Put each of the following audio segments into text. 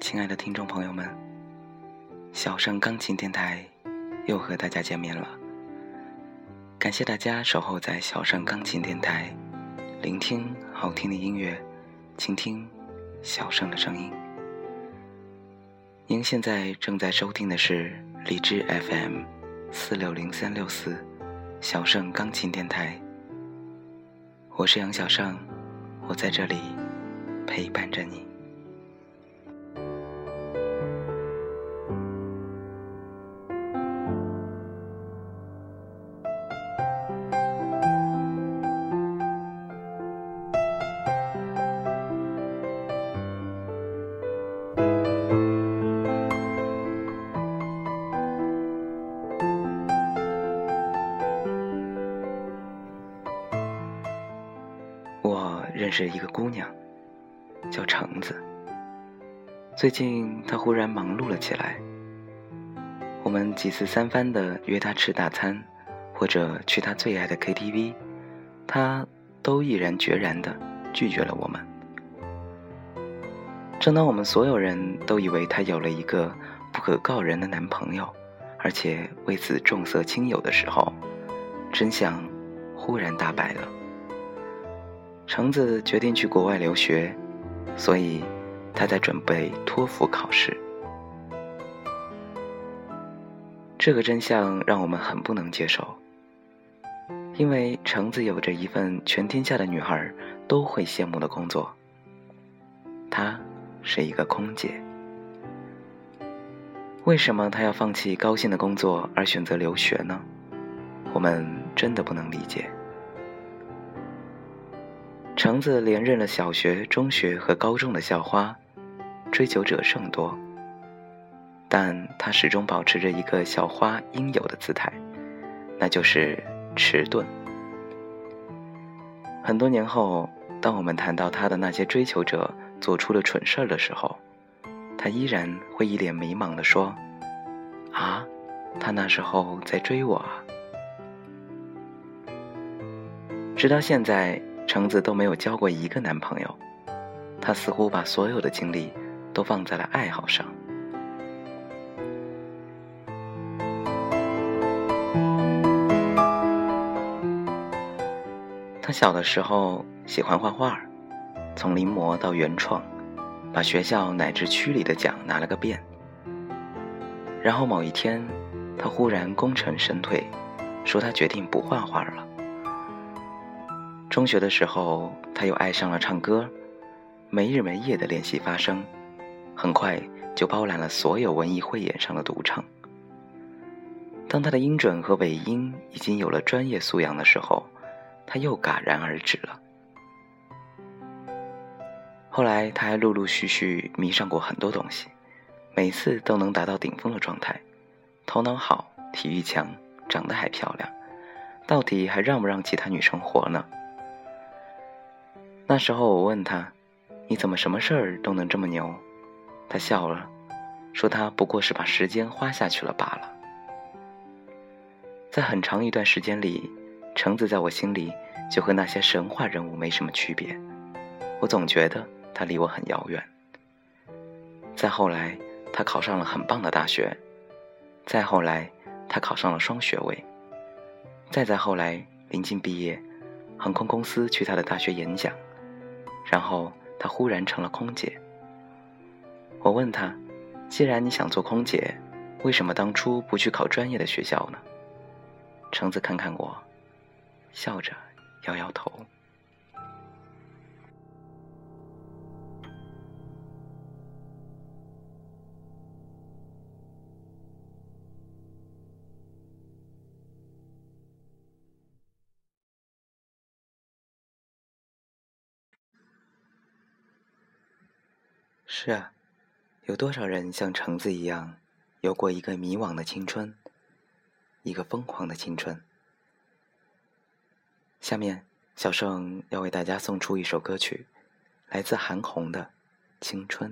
亲爱的听众朋友们，小盛钢琴电台又和大家见面了。感谢大家守候在小盛钢琴电台，聆听好听的音乐，倾听小盛的声音。您现在正在收听的是荔枝 FM 四六零三六四小盛钢琴电台。我是杨小盛，我在这里陪伴着你。是一个姑娘，叫橙子。最近她忽然忙碌了起来。我们几次三番的约她吃大餐，或者去她最爱的 KTV，她都毅然决然的拒绝了我们。正当我们所有人都以为她有了一个不可告人的男朋友，而且为此重色轻友的时候，真相忽然大白了。橙子决定去国外留学，所以他在准备托福考试。这个真相让我们很不能接受，因为橙子有着一份全天下的女孩都会羡慕的工作。她是一个空姐。为什么她要放弃高薪的工作而选择留学呢？我们真的不能理解。橙子连任了小学、中学和高中的校花，追求者甚多。但她始终保持着一个校花应有的姿态，那就是迟钝。很多年后，当我们谈到她的那些追求者做出了蠢事儿的时候，她依然会一脸迷茫地说：“啊，他那时候在追我啊。”直到现在。橙子都没有交过一个男朋友，她似乎把所有的精力都放在了爱好上。她小的时候喜欢画画，从临摹到原创，把学校乃至区里的奖拿了个遍。然后某一天，她忽然功成身退，说她决定不画画了。中学的时候，他又爱上了唱歌，没日没夜的练习发声，很快就包揽了所有文艺汇演上的独唱。当他的音准和尾音已经有了专业素养的时候，他又戛然而止了。后来，他还陆陆续续迷上过很多东西，每次都能达到顶峰的状态，头脑好，体育强，长得还漂亮，到底还让不让其他女生活呢？那时候我问他：“你怎么什么事儿都能这么牛？”他笑了，说：“他不过是把时间花下去了罢了。”在很长一段时间里，橙子在我心里就和那些神话人物没什么区别，我总觉得他离我很遥远。再后来，他考上了很棒的大学；再后来，他考上了双学位；再再后来，临近毕业，航空公司去他的大学演讲。然后他忽然成了空姐。我问他：“既然你想做空姐，为什么当初不去考专业的学校呢？”橙子看看我，笑着摇摇头。是啊，有多少人像橙子一样，有过一个迷惘的青春，一个疯狂的青春？下面，小盛要为大家送出一首歌曲，来自韩红的《青春》，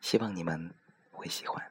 希望你们会喜欢。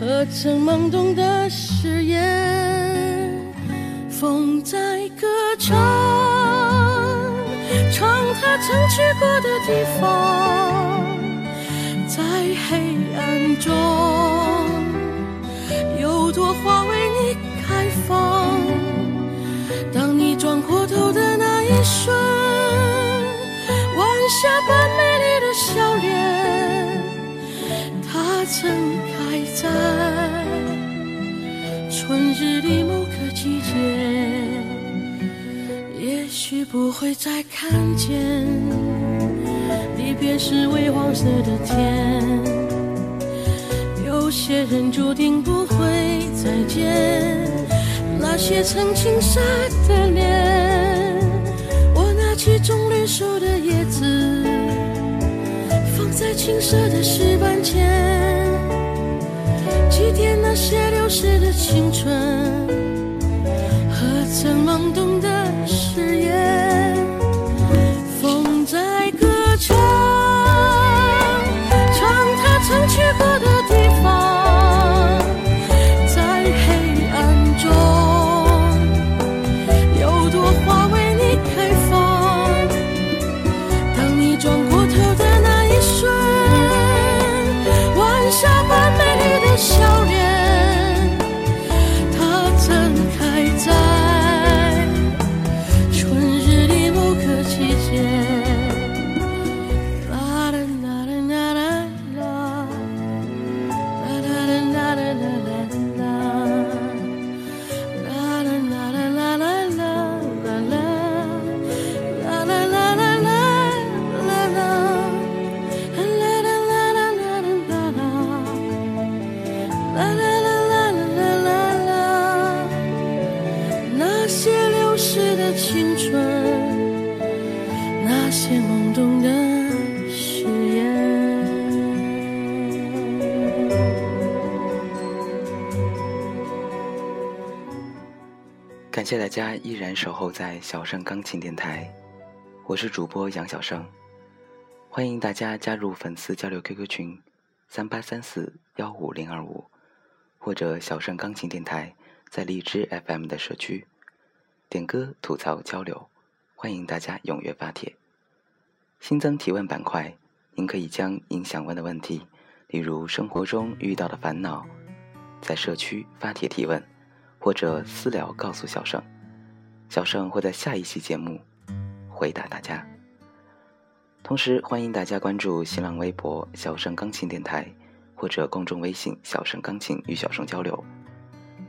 和曾懵懂的誓言。风在歌唱，唱他曾去过的地方，在黑暗中，有朵花为你开放。当你转过头的那一瞬，晚霞许不会再看见。离别时微黄色的天，有些人注定不会再见。那些曾青涩的脸，我拿起种绿树的叶子，放在青涩的石板前，祭奠那些流逝的青春。和曾懵懂的誓言，感谢大家依然守候在小盛钢琴电台，我是主播杨小盛，欢迎大家加入粉丝交流 QQ 群三八三四幺五零二五，或者小盛钢琴电台在荔枝 FM 的社区点歌吐槽交流，欢迎大家踊跃发帖。新增提问板块，您可以将您想问的问题，例如生活中遇到的烦恼，在社区发帖提问。或者私聊告诉小盛，小盛会在下一期节目回答大家。同时欢迎大家关注新浪微博“小盛钢琴电台”或者公众微信“小盛钢琴”与小盛交流。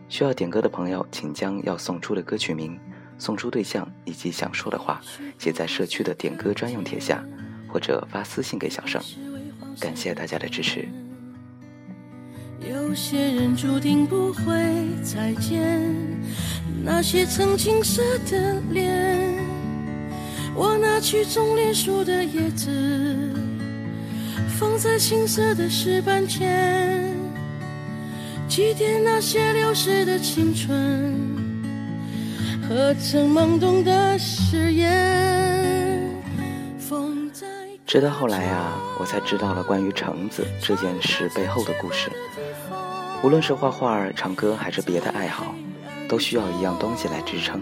需要点歌的朋友，请将要送出的歌曲名、送出对象以及想说的话写在社区的点歌专用帖下，或者发私信给小盛。感谢大家的支持。有些人注定不会再见，那些曾青涩的脸，我拿去种莲树的叶子，放在青涩的石板前，祭奠那些流逝的青春和曾懵懂的誓言。直到后来啊，我才知道了关于橙子这件事背后的故事。无论是画画、唱歌还是别的爱好，都需要一样东西来支撑，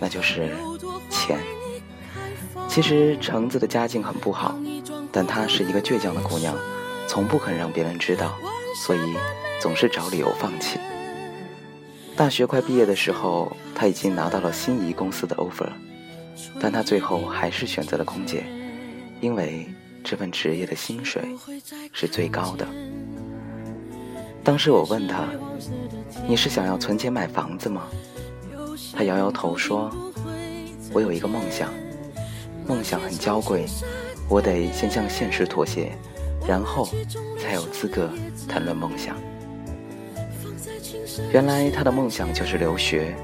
那就是钱。其实橙子的家境很不好，但她是一个倔强的姑娘，从不肯让别人知道，所以总是找理由放弃。大学快毕业的时候，她已经拿到了心仪公司的 offer，但她最后还是选择了空姐，因为这份职业的薪水是最高的。当时我问他：“你是想要存钱买房子吗？”他摇摇头说：“我有一个梦想，梦想很娇贵，我得先向现实妥协，然后才有资格谈论梦想。”原来他的梦想就是留学。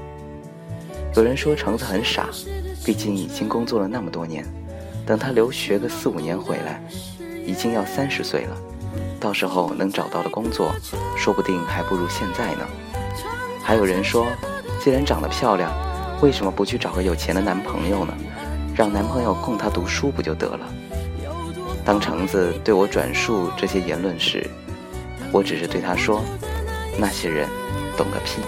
有人说橙子很傻，毕竟已经工作了那么多年，等他留学个四五年回来，已经要三十岁了，到时候能找到的工作，说不定还不如现在呢。还有人说，既然长得漂亮，为什么不去找个有钱的男朋友呢？让男朋友供她读书不就得了？当橙子对我转述这些言论时，我只是对他说：“那些人懂个屁。”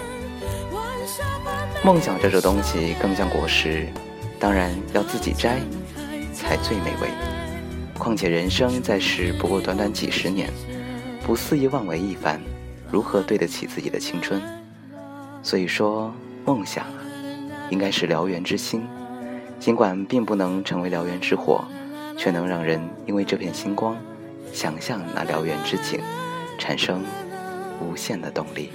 梦想这种东西更像果实，当然要自己摘才最美味。况且人生在世不过短短几十年，不肆意妄为一番，如何对得起自己的青春？所以说，梦想应该是燎原之心，尽管并不能成为燎原之火。却能让人因为这片星光，想象那燎原之景，产生无限的动力。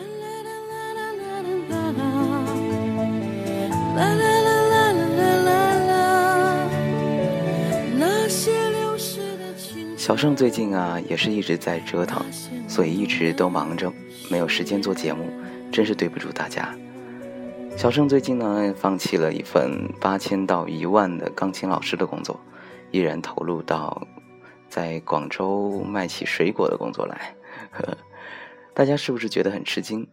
小盛最近啊，也是一直在折腾，所以一直都忙着，没有时间做节目，真是对不住大家。小盛最近呢，放弃了一份八千到一万的钢琴老师的工作。依然投入到在广州卖起水果的工作来，呵大家是不是觉得很吃惊？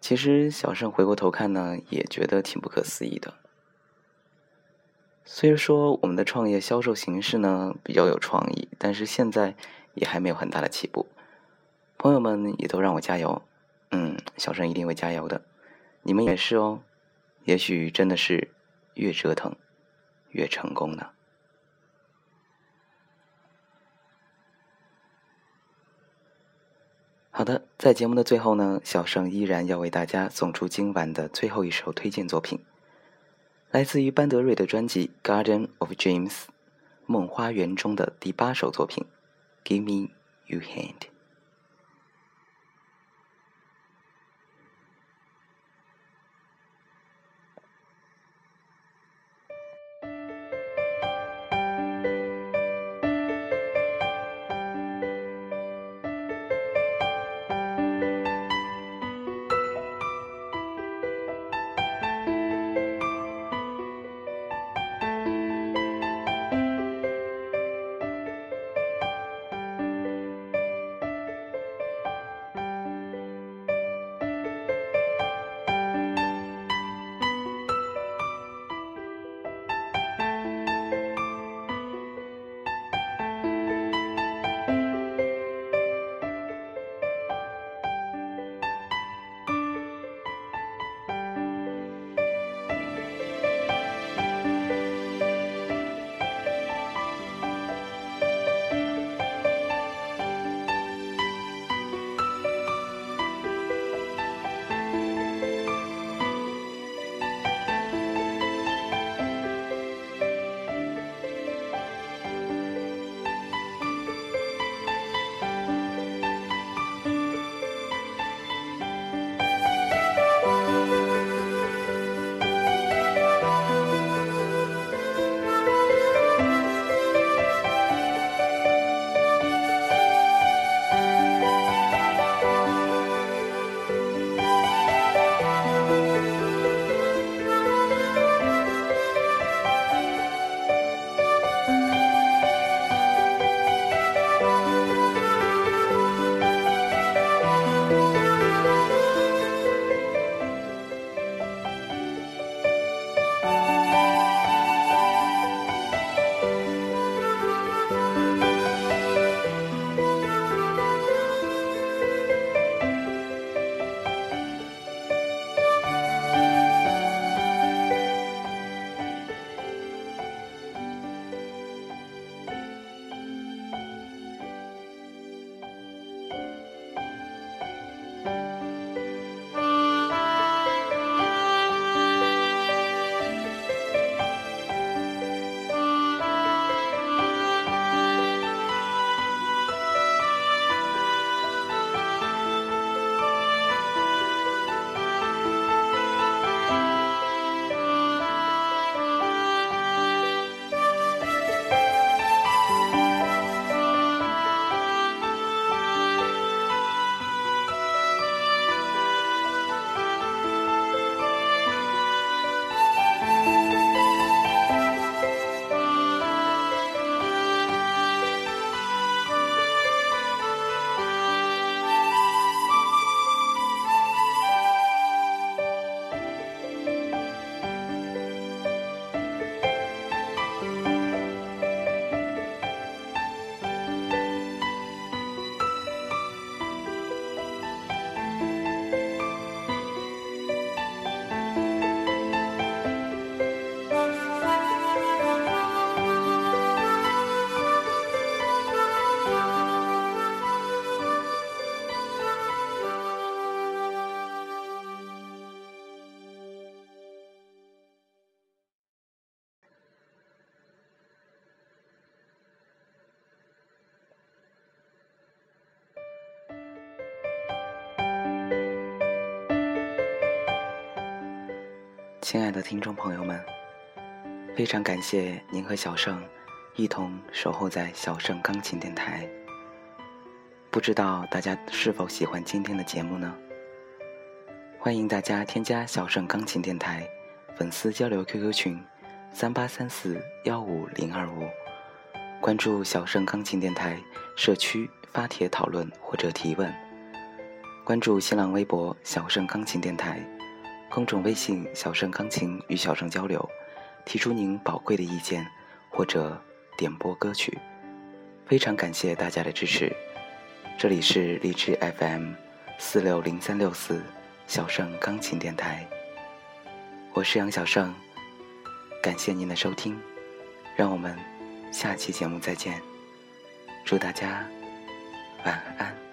其实小盛回过头看呢，也觉得挺不可思议的。虽说我们的创业销售形式呢比较有创意，但是现在也还没有很大的起步。朋友们也都让我加油，嗯，小盛一定会加油的，你们也是哦。也许真的是越折腾越成功呢。好的，在节目的最后呢，小盛依然要为大家送出今晚的最后一首推荐作品，来自于班德瑞的专辑《Garden of Dreams》梦花园中的第八首作品《Give Me Your Hand》。亲爱的听众朋友们，非常感谢您和小盛一同守候在小盛钢琴电台。不知道大家是否喜欢今天的节目呢？欢迎大家添加小盛钢琴电台粉丝交流 QQ 群：三八三四幺五零二五，关注小盛钢琴电台社区发帖讨论或者提问。关注新浪微博小盛钢琴电台，公众微信小盛钢琴与小盛交流，提出您宝贵的意见或者点播歌曲。非常感谢大家的支持。这里是荔枝 FM 四六零三六四。小盛钢琴电台，我是杨小盛，感谢您的收听，让我们下期节目再见，祝大家晚安。